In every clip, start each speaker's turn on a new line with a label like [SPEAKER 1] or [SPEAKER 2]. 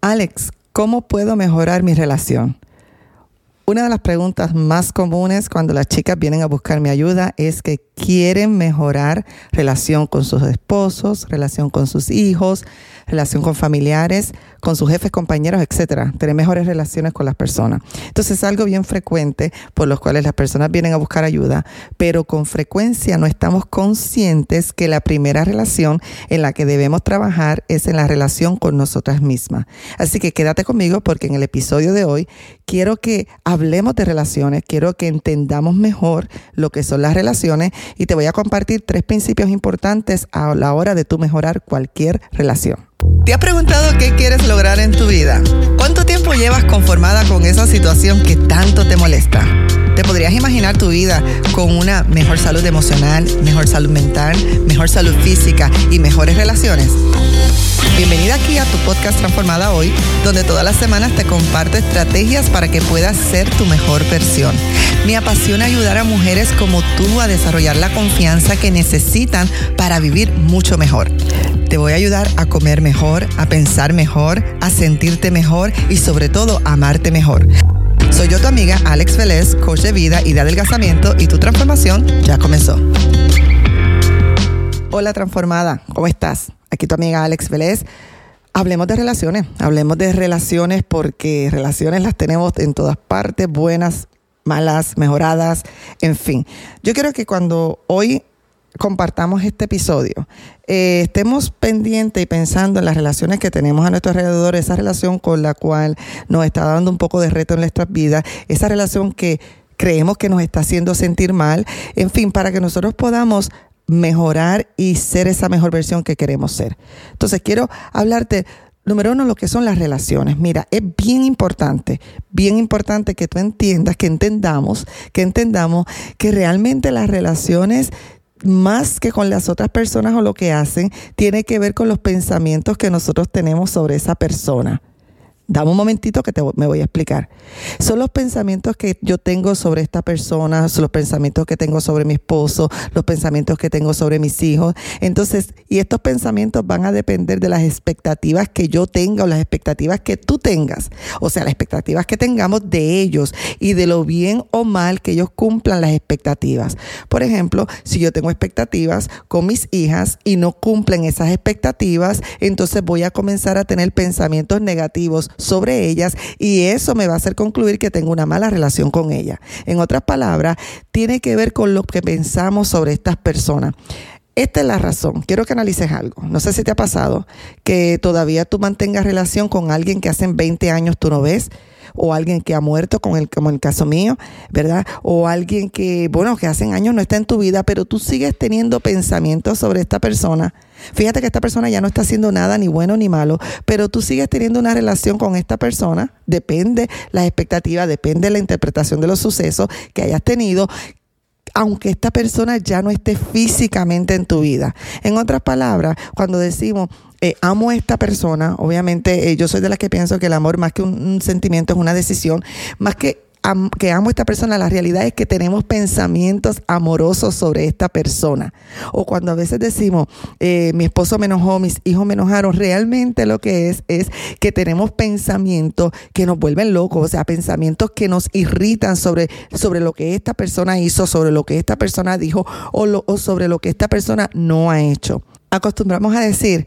[SPEAKER 1] Alex, ¿cómo puedo mejorar mi relación? Una de las preguntas más comunes cuando las chicas vienen a buscar mi ayuda es que quieren mejorar relación con sus esposos, relación con sus hijos, relación con familiares, con sus jefes, compañeros, etcétera, tener mejores relaciones con las personas. Entonces es algo bien frecuente por los cuales las personas vienen a buscar ayuda, pero con frecuencia no estamos conscientes que la primera relación en la que debemos trabajar es en la relación con nosotras mismas. Así que quédate conmigo porque en el episodio de hoy quiero que hablemos de relaciones, quiero que entendamos mejor lo que son las relaciones y te voy a compartir tres principios importantes a la hora de tú mejorar cualquier relación. ¿Te has preguntado qué quieres lograr en tu vida? ¿Cuánto tiempo llevas conformada con esa situación que tanto te molesta? ¿Te podrías imaginar tu vida con una mejor salud emocional, mejor salud mental, mejor salud física y mejores relaciones? Bienvenida aquí a tu podcast Transformada Hoy, donde todas las semanas te comparto estrategias para que puedas ser tu mejor versión. Me apasiona ayudar a mujeres como tú a desarrollar la confianza que necesitan para vivir mucho mejor. Te voy a ayudar a comer mejor, a pensar mejor, a sentirte mejor y sobre todo a amarte mejor. Soy yo tu amiga Alex Vélez, coach de vida y de adelgazamiento y tu transformación ya comenzó. Hola transformada, ¿cómo estás? Aquí tu amiga Alex Vélez. Hablemos de relaciones, hablemos de relaciones porque relaciones las tenemos en todas partes, buenas, malas, mejoradas, en fin. Yo quiero que cuando hoy compartamos este episodio, eh, estemos pendientes y pensando en las relaciones que tenemos a nuestro alrededor, esa relación con la cual nos está dando un poco de reto en nuestras vidas, esa relación que creemos que nos está haciendo sentir mal, en fin, para que nosotros podamos mejorar y ser esa mejor versión que queremos ser. Entonces, quiero hablarte Número uno, lo que son las relaciones. Mira, es bien importante, bien importante que tú entiendas, que entendamos, que entendamos que realmente las relaciones más que con las otras personas o lo que hacen, tiene que ver con los pensamientos que nosotros tenemos sobre esa persona. Dame un momentito que te, me voy a explicar. Son los pensamientos que yo tengo sobre esta persona, son los pensamientos que tengo sobre mi esposo, los pensamientos que tengo sobre mis hijos. Entonces, y estos pensamientos van a depender de las expectativas que yo tenga o las expectativas que tú tengas. O sea, las expectativas que tengamos de ellos y de lo bien o mal que ellos cumplan las expectativas. Por ejemplo, si yo tengo expectativas con mis hijas y no cumplen esas expectativas, entonces voy a comenzar a tener pensamientos negativos sobre ellas y eso me va a hacer concluir que tengo una mala relación con ella. En otras palabras, tiene que ver con lo que pensamos sobre estas personas. Esta es la razón. Quiero que analices algo. No sé si te ha pasado que todavía tú mantengas relación con alguien que hace 20 años tú no ves o alguien que ha muerto, como el, como el caso mío, ¿verdad? O alguien que, bueno, que hace años no está en tu vida, pero tú sigues teniendo pensamientos sobre esta persona. Fíjate que esta persona ya no está haciendo nada ni bueno ni malo, pero tú sigues teniendo una relación con esta persona, depende la expectativa, depende la interpretación de los sucesos que hayas tenido, aunque esta persona ya no esté físicamente en tu vida. En otras palabras, cuando decimos, eh, amo a esta persona, obviamente eh, yo soy de las que pienso que el amor más que un, sentimiento es una decisión, más que que amo a esta persona, la realidad es que tenemos pensamientos amorosos sobre esta persona. O cuando a veces decimos, eh, mi esposo me enojó, mis hijos me enojaron, realmente lo que es es que tenemos pensamientos que nos vuelven locos, o sea, pensamientos que nos irritan sobre, sobre lo que esta persona hizo, sobre lo que esta persona dijo o, o sobre lo que esta persona no ha hecho. Acostumbramos a decir,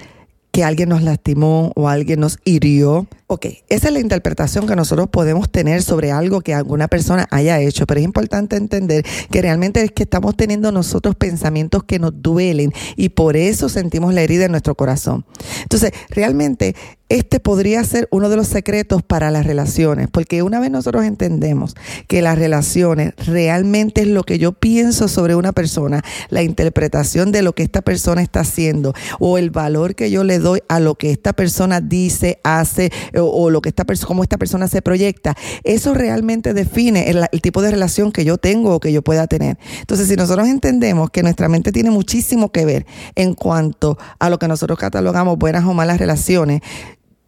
[SPEAKER 1] que alguien nos lastimó o alguien nos hirió. Ok, esa es la interpretación que nosotros podemos tener sobre algo que alguna persona haya hecho, pero es importante entender que realmente es que estamos teniendo nosotros pensamientos que nos duelen y por eso sentimos la herida en nuestro corazón. Entonces, realmente este podría ser uno de los secretos para las relaciones, porque una vez nosotros entendemos que las relaciones realmente es lo que yo pienso sobre una persona, la interpretación de lo que esta persona está haciendo o el valor que yo le doy a lo que esta persona dice, hace o, lo que esta persona, cómo esta persona se proyecta, eso realmente define el, el tipo de relación que yo tengo o que yo pueda tener. Entonces, si nosotros entendemos que nuestra mente tiene muchísimo que ver en cuanto a lo que nosotros catalogamos buenas o malas relaciones,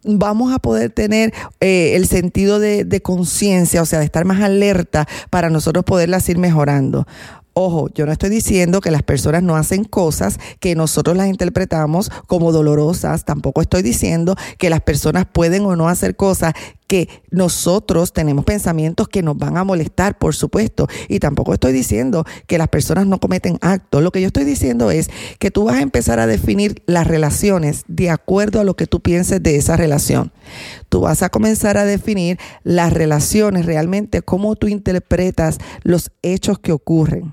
[SPEAKER 1] vamos a poder tener eh, el sentido de, de conciencia, o sea, de estar más alerta para nosotros poderlas ir mejorando. Ojo, yo no estoy diciendo que las personas no hacen cosas que nosotros las interpretamos como dolorosas, tampoco estoy diciendo que las personas pueden o no hacer cosas que nosotros tenemos pensamientos que nos van a molestar, por supuesto, y tampoco estoy diciendo que las personas no cometen actos. Lo que yo estoy diciendo es que tú vas a empezar a definir las relaciones de acuerdo a lo que tú pienses de esa relación. Tú vas a comenzar a definir las relaciones realmente, cómo tú interpretas los hechos que ocurren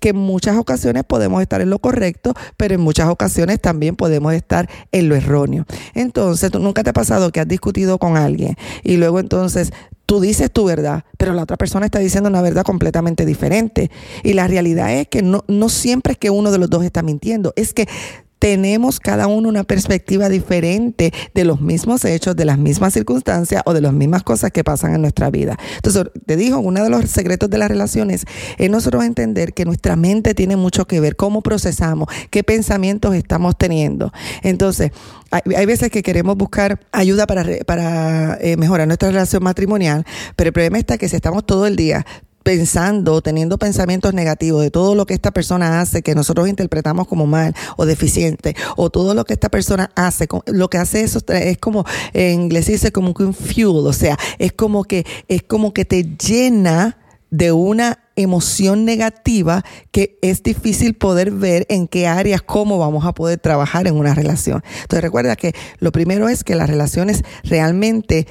[SPEAKER 1] que en muchas ocasiones podemos estar en lo correcto, pero en muchas ocasiones también podemos estar en lo erróneo. Entonces, ¿tú nunca te ha pasado que has discutido con alguien y luego entonces tú dices tu verdad, pero la otra persona está diciendo una verdad completamente diferente. Y la realidad es que no, no siempre es que uno de los dos está mintiendo, es que tenemos cada uno una perspectiva diferente de los mismos hechos, de las mismas circunstancias o de las mismas cosas que pasan en nuestra vida. Entonces, te digo, uno de los secretos de las relaciones es nosotros entender que nuestra mente tiene mucho que ver, cómo procesamos, qué pensamientos estamos teniendo. Entonces, hay, veces que queremos buscar ayuda para, eh, mejorar nuestra relación matrimonial, pero el problema está que si estamos todo el día pensando, teniendo pensamientos negativos de todo lo que esta persona hace, que nosotros interpretamos como mal o deficiente, o todo lo que esta persona hace, lo que hace eso es como, en inglés dice como un fuel, o sea, es como que, es como que te llena de una emoción negativa que es difícil poder ver en qué áreas, cómo vamos a poder trabajar en una relación. Entonces recuerda que lo primero es que las relaciones realmente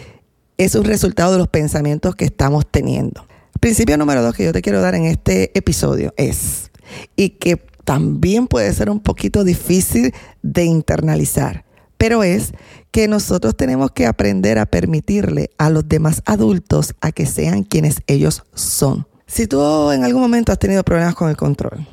[SPEAKER 1] es un resultado de los pensamientos que estamos teniendo. Principio número dos que yo te quiero dar en este episodio es, y que también puede ser un poquito difícil de internalizar, pero es que nosotros tenemos que aprender a permitirle a los demás adultos a que sean quienes ellos son. Si tú en algún momento has tenido problemas con el control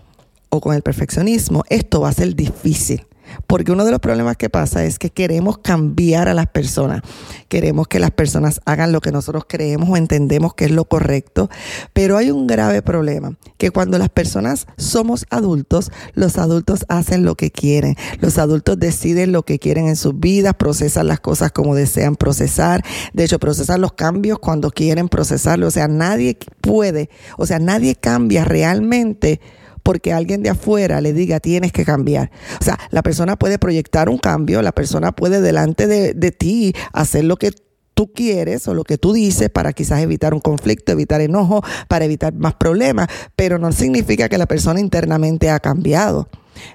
[SPEAKER 1] o con el perfeccionismo, esto va a ser difícil. Porque uno de los problemas que pasa es que queremos cambiar a las personas. Queremos que las personas hagan lo que nosotros creemos o entendemos que es lo correcto. Pero hay un grave problema, que cuando las personas somos adultos, los adultos hacen lo que quieren. Los adultos deciden lo que quieren en sus vidas, procesan las cosas como desean procesar. De hecho, procesan los cambios cuando quieren procesarlo. O sea, nadie puede, o sea, nadie cambia realmente porque alguien de afuera le diga tienes que cambiar. O sea, la persona puede proyectar un cambio, la persona puede delante de, ti hacer lo que tú quieres o lo que tú dices para quizás evitar un conflicto, evitar enojo, para evitar más problemas, pero no significa que la persona internamente ha cambiado.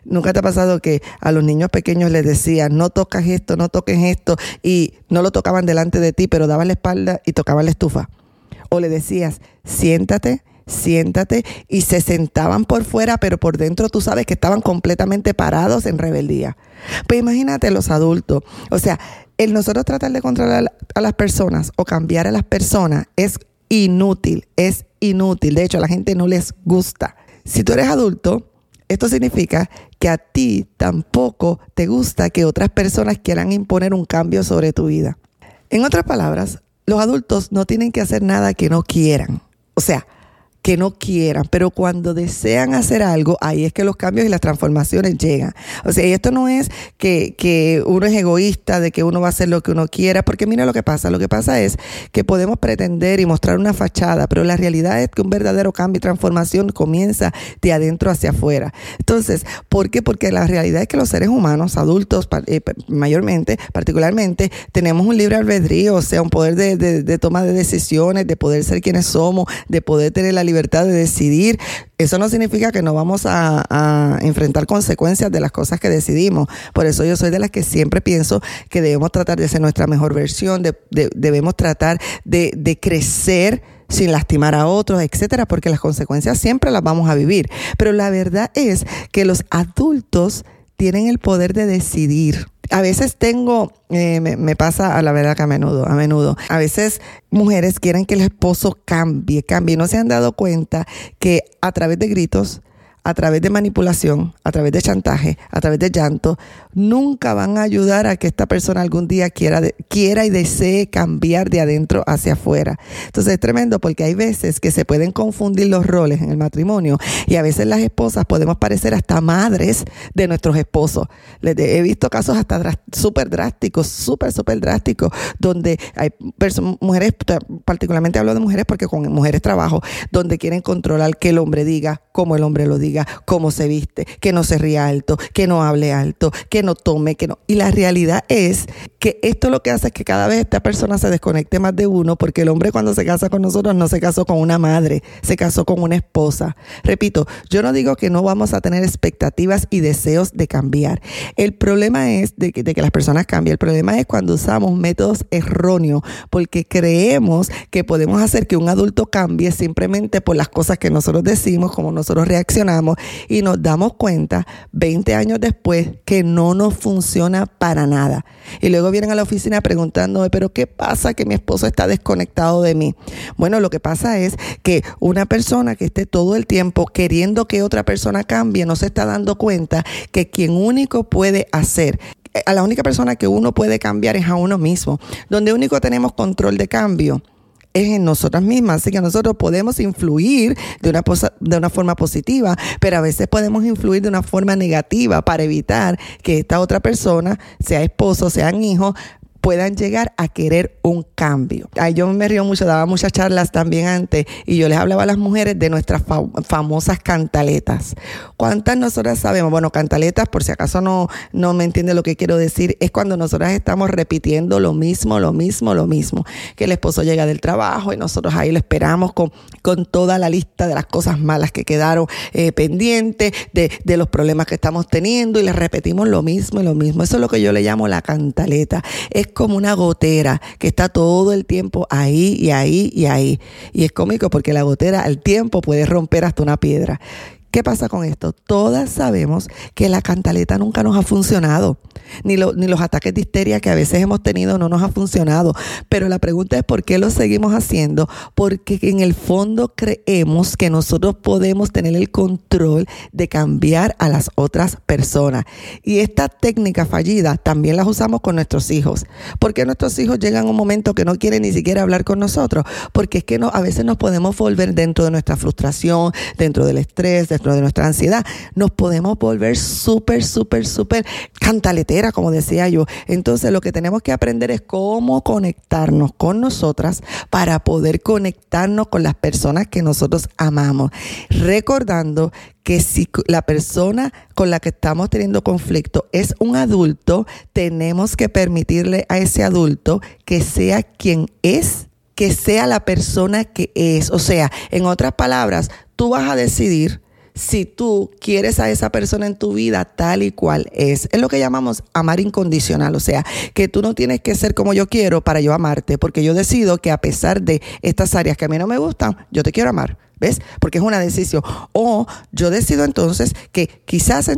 [SPEAKER 1] ¿Nunca te ha pasado que a los niños pequeños les decían, no tocas esto, no toques esto, y no lo tocaban delante de ti, pero daban la espalda y tocaban la estufa? O le decías, siéntate, siéntate, y se sentaban por fuera, pero por dentro tú sabes que estaban completamente parados en rebeldía. Pues imagínate los adultos, o sea, el nosotros tratar de controlar a las personas o cambiar a las personas es inútil, es inútil. De hecho, a la gente no les gusta. Si tú eres adulto, esto significa que a ti tampoco te gusta que otras personas quieran imponer un cambio sobre tu vida. En otras palabras, los adultos no tienen que hacer nada que no quieran. O sea, que no quieran, pero cuando desean hacer algo, ahí es que los cambios y las transformaciones llegan. O sea, y esto no es que, que uno es egoísta, de que uno va a hacer lo que uno quiera, porque mira lo que pasa, lo que pasa es que podemos pretender y mostrar una fachada, pero la realidad es que un verdadero cambio y transformación comienza de adentro hacia afuera. Entonces, ¿por qué? Porque la realidad es que los seres humanos, adultos eh, mayormente, particularmente, tenemos un libre albedrío, o sea, un poder de, de, de toma de decisiones, de poder ser quienes somos, de poder tener la libertad de decidir. Eso no significa que no vamos a, enfrentar consecuencias de las cosas que decidimos. Por eso yo soy de las que siempre pienso que debemos tratar de ser nuestra mejor versión, debemos tratar de, de crecer sin lastimar a otros, etcétera, porque las consecuencias siempre las vamos a vivir. Pero la verdad es que los adultos tienen el poder de decidir. A veces tengo, eh, me, pasa a la verdad que a menudo, a menudo, a veces mujeres quieren que el esposo cambie, cambie, no se han dado cuenta que a través de gritos, a través de manipulación, a través de chantaje, a través de llanto, nunca van a ayudar a que esta persona algún día quiera, quiera y desee cambiar de adentro hacia afuera. Entonces es tremendo porque hay veces que se pueden confundir los roles en el matrimonio y a veces las esposas podemos parecer hasta madres de nuestros esposos. He visto casos hasta súper drásticos, súper, súper drásticos, donde hay mujeres, particularmente hablo de mujeres porque con mujeres trabajo, donde quieren controlar que el hombre diga, cómo el hombre lo diga, cómo se viste, que no se ría alto, que no hable alto, que no tome, que no. Y la realidad es que esto lo que hace es que cada vez esta persona se desconecte más de uno, porque el hombre cuando se casa con nosotros no se casó con una madre, se casó con una esposa. Repito, yo no digo que no vamos a tener expectativas y deseos de cambiar. El problema es de que, de que las personas cambien. El problema es cuando usamos métodos erróneos, porque creemos que podemos hacer que un adulto cambie simplemente por las cosas que nosotros decimos, como nosotros reaccionamos, y nos damos cuenta 20 años después que no nos funciona para nada. Y luego vienen a la oficina preguntándome, pero ¿qué pasa que mi esposo está desconectado de mí? Bueno, lo que pasa es que una persona que esté todo el tiempo queriendo que otra persona cambie no se está dando cuenta que quien único puede hacer a la única persona que uno puede cambiar es a uno mismo, donde único tenemos control de cambio es en nosotras mismas. Así que nosotros podemos influir de una, de una forma positiva, pero a veces podemos influir de una forma negativa para evitar que esta otra persona, sea esposo, sean hijos, puedan llegar a querer un cambio. Ay, yo me río mucho, daba muchas charlas también antes y yo les hablaba a las mujeres de nuestras famosas cantaletas. ¿Cuántas nosotras sabemos? Bueno, cantaletas, por si acaso no, no me entiende lo que quiero decir, es cuando nosotras estamos repitiendo lo mismo, lo mismo, lo mismo. Que el esposo llega del trabajo y nosotros ahí lo esperamos con, con toda la lista de las cosas malas que quedaron eh, pendientes, de, de los problemas que estamos teniendo y les repetimos lo mismo y lo mismo. Eso es lo que yo le llamo la cantaleta. Es como una gotera que está todo el tiempo ahí y ahí y ahí. Y es cómico porque la gotera al tiempo puede romper hasta una piedra. ¿Qué pasa con esto? Todas sabemos que la cantaleta nunca nos ha funcionado, ni, ni, los ataques de histeria que a veces hemos tenido no nos ha funcionado. Pero la pregunta es por qué lo seguimos haciendo, porque en el fondo creemos que nosotros podemos tener el control de cambiar a las otras personas. Y esta técnica fallida también las usamos con nuestros hijos. porque nuestros hijos llegan a un momento que no quieren ni siquiera hablar con nosotros? Porque es que a veces nos podemos volver dentro de nuestra frustración, dentro del estrés, de nuestra ansiedad, nos podemos volver súper, súper, súper cantaletera, como decía yo. Entonces lo que tenemos que aprender es cómo conectarnos con nosotras para poder conectarnos con las personas que nosotros amamos. Recordando que si la persona con la que estamos teniendo conflicto es un adulto, tenemos que permitirle a ese adulto que sea quien es, que sea la persona que es. O sea, en otras palabras, tú vas a decidir si tú quieres a esa persona en tu vida tal y cual es. Es lo que llamamos amar incondicional, o sea, que tú no tienes que ser como yo quiero para yo amarte, porque yo decido que a pesar de estas áreas que a mí no me gustan, yo te quiero amar. ¿Ves? Porque es una decisión. O yo decido entonces que quizás,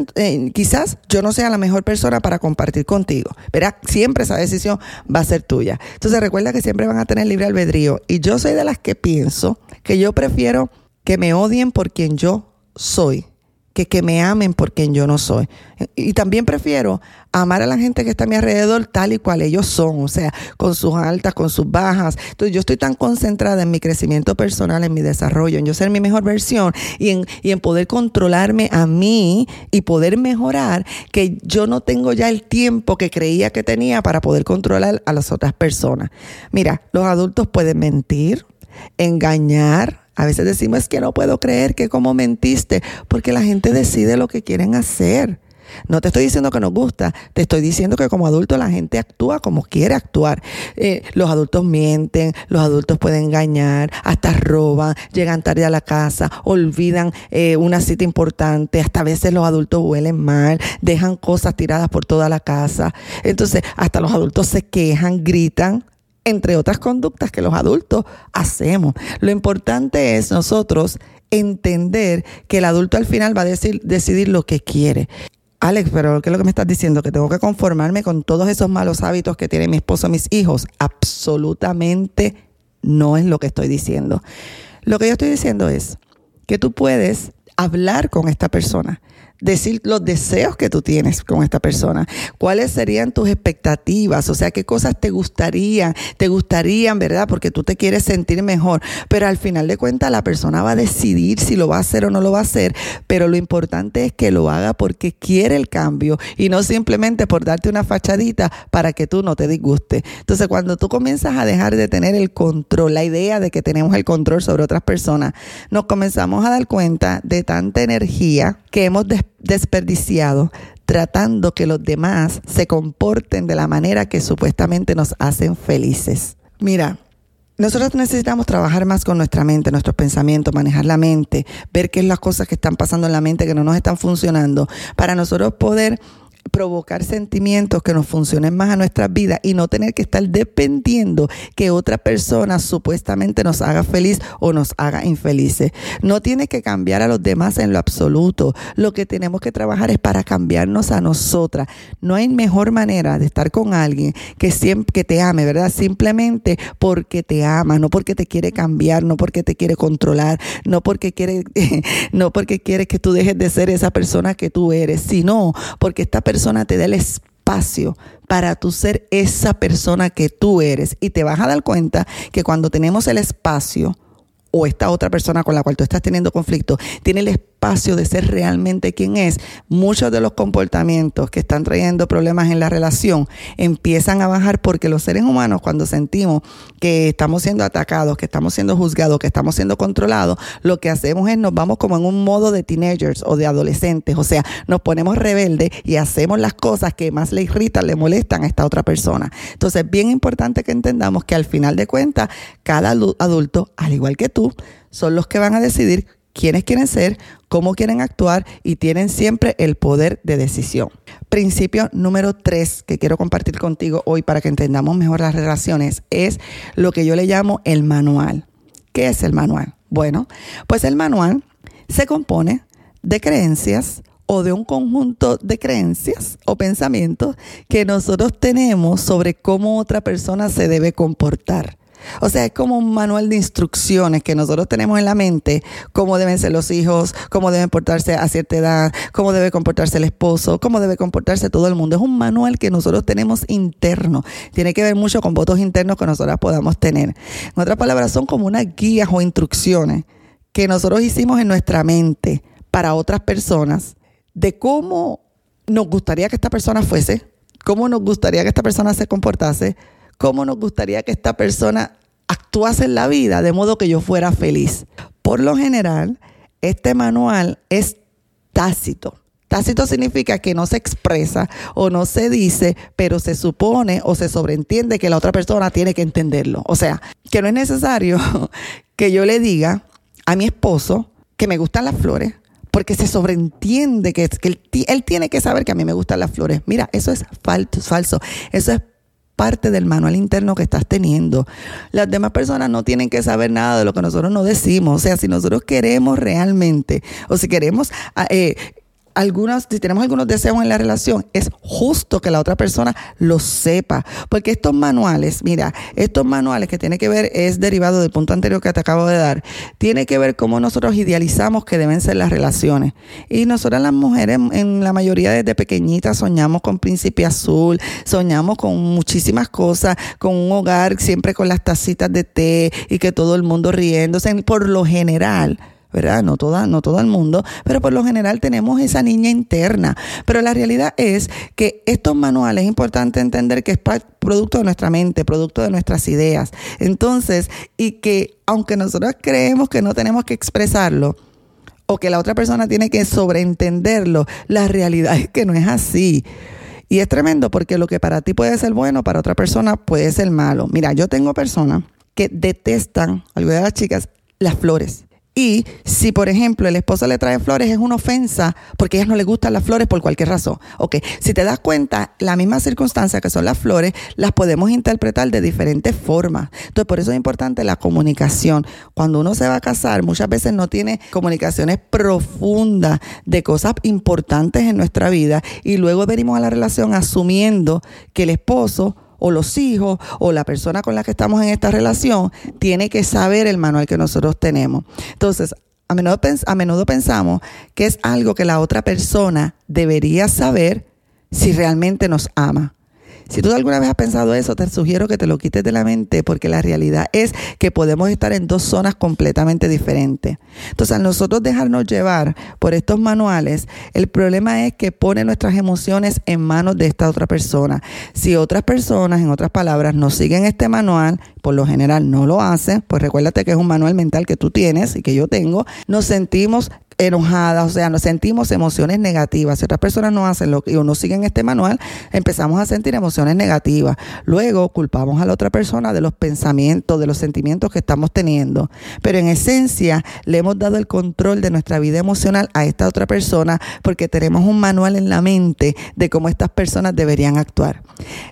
[SPEAKER 1] quizás yo no sea la mejor persona para compartir contigo. Verá, siempre esa decisión va a ser tuya. Entonces recuerda que siempre van a tener libre albedrío. Y yo soy de las que pienso que yo prefiero que me odien por quien yo soy que que me amen por quien yo no soy. Y también prefiero amar a la gente que está a mi alrededor tal y cual ellos son, o sea, con sus altas, con sus bajas. Entonces yo estoy tan concentrada en mi crecimiento personal, en mi desarrollo, en yo ser mi mejor versión y en, y en poder controlarme a mí y poder mejorar, que yo no tengo ya el tiempo que creía que tenía para poder controlar a las otras personas. Mira, los adultos pueden mentir, engañar, a veces decimos que no puedo creer que como mentiste, porque la gente decide lo que quieren hacer. No te estoy diciendo que nos gusta, te estoy diciendo que como adulto la gente actúa como quiere actuar. Eh, los adultos mienten, los adultos pueden engañar, hasta roban, llegan tarde a la casa, olvidan eh, una cita importante, hasta a veces los adultos huelen mal, dejan cosas tiradas por toda la casa. Entonces, hasta los adultos se quejan, gritan entre otras conductas que los adultos hacemos. Lo importante es nosotros entender que el adulto al final va a decidir lo que quiere. Alex, pero ¿qué es lo que me estás diciendo? ¿Que tengo que conformarme con todos esos malos hábitos que tiene mi esposo mis hijos? Absolutamente no es lo que estoy diciendo. Lo que yo estoy diciendo es que tú puedes hablar con esta persona decir los deseos que tú tienes con esta persona, cuáles serían tus expectativas, o sea, qué cosas te gustarían, te gustarían, ¿verdad? Porque tú te quieres sentir mejor, pero al final de cuentas la persona va a decidir si lo va a hacer o no lo va a hacer, pero lo importante es que lo haga porque quiere el cambio y no simplemente por darte una fachadita para que tú no te disguste. Entonces, cuando tú comienzas a dejar de tener el control, la idea de que tenemos el control sobre otras personas, nos comenzamos a dar cuenta de tanta energía que hemos desperdiciado tratando que los demás se comporten de la manera que supuestamente nos hacen felices. Mira, nosotros necesitamos trabajar más con nuestra mente, nuestros pensamientos, manejar la mente, ver qué es las cosas que están pasando en la mente que no nos están funcionando, para nosotros poder provocar sentimientos que nos funcionen más a nuestras vidas y no tener que estar dependiendo que otra persona supuestamente nos haga feliz o nos haga infelices. No tiene que cambiar a los demás en lo absoluto. Lo que tenemos que trabajar es para cambiarnos a nosotras. No hay mejor manera de estar con alguien que siempre que te ame, ¿verdad? Simplemente porque te ama, no porque te quiere cambiar, no porque te quiere controlar, no porque quiere no porque quiere que tú dejes de ser esa persona que tú eres, sino porque esta persona persona te dé el espacio para tú ser esa persona que tú eres. Y te vas a dar cuenta que cuando tenemos el espacio, o esta otra persona con la cual tú estás teniendo conflicto tiene el espacio de ser realmente quien es, muchos de los comportamientos que están trayendo problemas en la relación empiezan a bajar porque los seres humanos cuando sentimos que estamos siendo atacados, que estamos siendo juzgados, que estamos siendo controlados, lo que hacemos es nos vamos como en un modo de teenagers o de adolescentes, o sea, nos ponemos rebeldes y hacemos las cosas que más le irritan, le molestan a esta otra persona. Entonces, es bien importante que entendamos que al final de cuentas, cada adulto, al igual que tú, son los que van a decidir quiénes quieren ser, cómo quieren actuar y tienen siempre el poder de decisión. Principio número tres que quiero compartir contigo hoy para que entendamos mejor las relaciones es lo que yo le llamo el manual. ¿Qué es el manual? Bueno, pues el manual se compone de creencias o de un conjunto de creencias o pensamientos que nosotros tenemos sobre cómo otra persona se debe comportar. O sea, es como un manual de instrucciones que nosotros tenemos en la mente, cómo deben ser los hijos, cómo deben portarse a cierta edad, cómo debe comportarse el esposo, cómo debe comportarse todo el mundo. Es un manual que nosotros tenemos interno. Tiene que ver mucho con votos internos que nosotros podamos tener. En otras palabras, son como unas guías o instrucciones que nosotros hicimos en nuestra mente para otras personas de cómo nos gustaría que esta persona fuese, cómo nos gustaría que esta persona se comportase cómo nos gustaría que esta persona actuase en la vida de modo que yo fuera feliz. Por lo general, este manual es tácito. Tácito significa que no se expresa o no se dice, pero se supone o se sobreentiende que la otra persona tiene que entenderlo. O sea, que no es necesario que yo le diga a mi esposo que me gustan las flores, porque se sobreentiende que, él, tiene que saber que a mí me gustan las flores. Mira, eso es falso. Eso es parte del manual interno que estás teniendo. Las demás personas no tienen que saber nada de lo que nosotros no decimos. O sea, si nosotros queremos realmente, o si queremos ah, eh, algunas, si tenemos algunos deseos en la relación, es justo que la otra persona lo sepa. Porque estos manuales, mira, estos manuales que tiene que ver, es derivado del punto anterior que te acabo de dar, tiene que ver cómo nosotros idealizamos que deben ser las relaciones. Y nosotras las mujeres, en la mayoría desde pequeñitas, soñamos con príncipe azul, soñamos con muchísimas cosas, con un hogar siempre con las tacitas de té y que todo el mundo riéndose. Por lo general, ¿verdad? No, toda, no todo el mundo, pero por lo general tenemos esa niña interna. Pero la realidad es que estos manuales es importante entender que es producto de nuestra mente, producto de nuestras ideas. Entonces, y que aunque nosotros creemos que no tenemos que expresarlo, o que la otra persona tiene que sobreentenderlo, la realidad es que no es así. Y es tremendo porque lo que para ti puede ser bueno, para otra persona puede ser malo. Mira, yo tengo personas que detestan, algunas de las chicas, las flores. Y si, por ejemplo, el esposo le trae flores, es una ofensa porque a ellas no les gustan las flores por cualquier razón. Ok, si te das cuenta, la misma circunstancia que son las flores, las podemos interpretar de diferentes formas. Entonces, por eso es importante la comunicación. Cuando uno se va a casar, muchas veces no tiene comunicaciones profundas de cosas importantes en nuestra vida y luego venimos a la relación asumiendo que el esposo o los hijos o la persona con la que estamos en esta relación tiene que saber el manual que nosotros tenemos. Entonces, a menudo, a menudo pensamos que es algo que la otra persona debería saber si realmente nos ama. Si tú alguna vez has pensado eso, te sugiero que te lo quites de la mente porque la realidad es que podemos estar en dos zonas completamente diferentes. Entonces, al nosotros dejarnos llevar por estos manuales, el problema es que pone nuestras emociones en manos de esta otra persona. Si otras personas, en otras palabras, no siguen este manual, por lo general no lo hacen, pues recuérdate que es un manual mental que tú tienes y que yo tengo, nos sentimos enojadas, o sea, nos sentimos emociones negativas. Si otras personas no hacen lo que o no siguen este manual, empezamos a sentir emociones negativas. Luego culpamos a la otra persona de los pensamientos, de los sentimientos que estamos teniendo. Pero en esencia le hemos dado el control de nuestra vida emocional a esta otra persona porque tenemos un manual en la mente de cómo estas personas deberían actuar.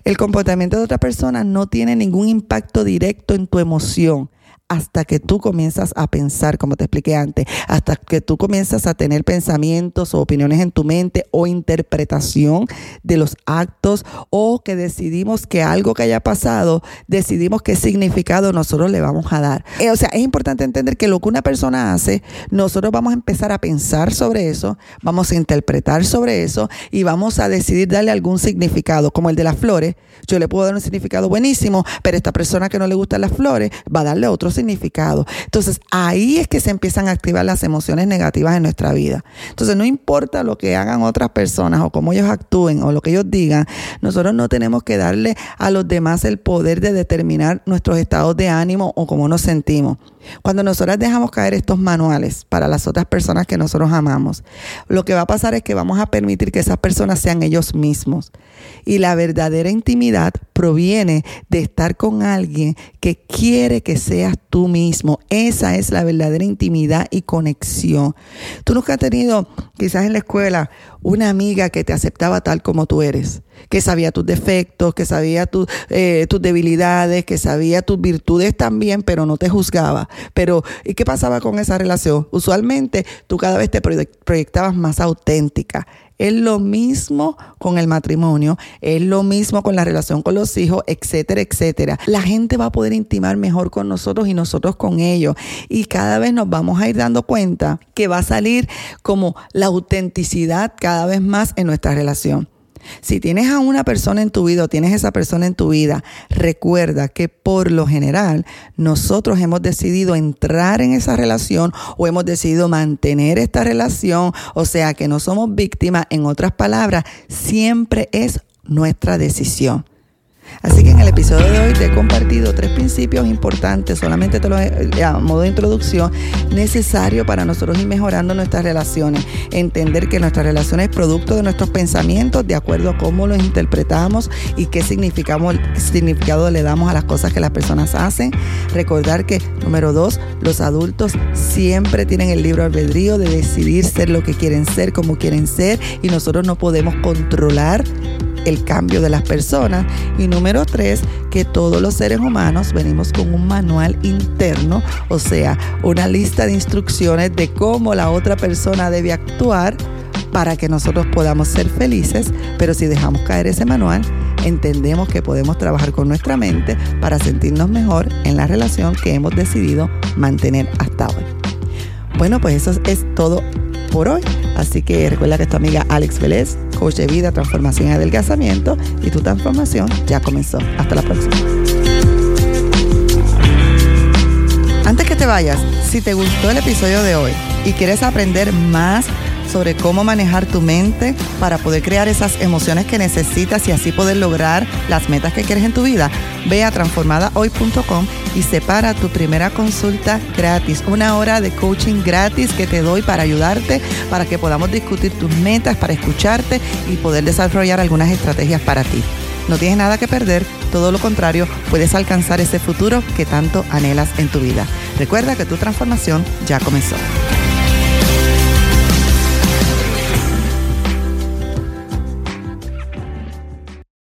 [SPEAKER 1] El comportamiento de otra persona no tiene ningún impacto directo en tu emoción hasta que tú comienzas a pensar, como te expliqué antes, hasta que tú comienzas a tener pensamientos o opiniones en tu mente o interpretación de los actos o que decidimos que algo que haya pasado, decidimos qué significado nosotros le vamos a dar. Eh, o sea, es importante entender que lo que una persona hace, nosotros vamos a empezar a pensar sobre eso, vamos a interpretar sobre eso y vamos a decidir darle algún significado, como el de las flores. Yo le puedo dar un significado buenísimo, pero esta persona que no le gustan las flores va a darle otro significado. Entonces ahí es que se empiezan a activar las emociones negativas en nuestra vida. Entonces no importa lo que hagan otras personas o cómo ellos actúen o lo que ellos digan, nosotros no tenemos que darle a los demás el poder de determinar nuestros estados de ánimo o cómo nos sentimos. Cuando nosotros dejamos caer estos manuales para las otras personas que nosotros amamos, lo que va a pasar es que vamos a permitir que esas personas sean ellos mismos. Y la verdadera intimidad proviene de estar con alguien que quiere que seas tú mismo. Esa es la verdadera intimidad y conexión. Tú nunca has tenido, quizás en la escuela, una amiga que te aceptaba tal como tú eres, que sabía tus defectos, que sabía eh, tus debilidades, que sabía tus virtudes también, pero no te juzgaba. Pero, ¿y qué pasaba con esa relación? Usualmente tú cada vez te proyectabas más auténtica. Es lo mismo con el matrimonio, es lo mismo con la relación con los hijos, etcétera, etcétera. La gente va a poder intimar mejor con nosotros y nosotros con ellos. Y cada vez nos vamos a ir dando cuenta que va a salir como la autenticidad cada vez más en nuestra relación. Si tienes a una persona en tu vida o tienes esa persona en tu vida, recuerda que por lo general nosotros hemos decidido entrar en esa relación o hemos decidido mantener esta relación, o sea que no somos víctimas, en otras palabras, siempre es nuestra decisión. Así que en el episodio de hoy te he compartido tres principios importantes, solamente te lo he, a modo de introducción, necesario para nosotros ir mejorando nuestras relaciones. Entender que nuestra relación es producto de nuestros pensamientos de acuerdo a cómo los interpretamos y qué, significamos, significado le damos a las cosas que las personas hacen. Recordar que, número dos, los adultos siempre tienen el libro albedrío de decidir ser lo que quieren ser, como quieren ser, y nosotros no podemos controlar el cambio de las personas. Y número tres, que todos los seres humanos venimos con un manual interno, o sea, una lista de instrucciones de cómo la otra persona debe actuar para que nosotros podamos ser felices, pero si dejamos caer ese manual, entendemos que podemos trabajar con nuestra mente para sentirnos mejor en la relación que hemos decidido mantener hasta hoy. Bueno, pues eso es todo por hoy. Así que recuerda que es tu amiga Alex Vélez, coach de vida, transformación y adelgazamiento, y tu transformación ya comenzó. Hasta la próxima. Antes que te vayas, si te gustó el episodio de hoy y quieres aprender más sobre cómo manejar tu mente para poder crear esas emociones que necesitas y así poder lograr las metas que quieres en tu vida, ve a transformadahoy.com y separa tu primera consulta gratis, una hora de coaching gratis que te doy para ayudarte, para que podamos discutir tus metas, para escucharte y poder desarrollar algunas estrategias para ti. No tienes nada que perder, todo lo contrario, puedes alcanzar ese futuro que tanto anhelas en tu vida. Recuerda que tu transformación ya comenzó.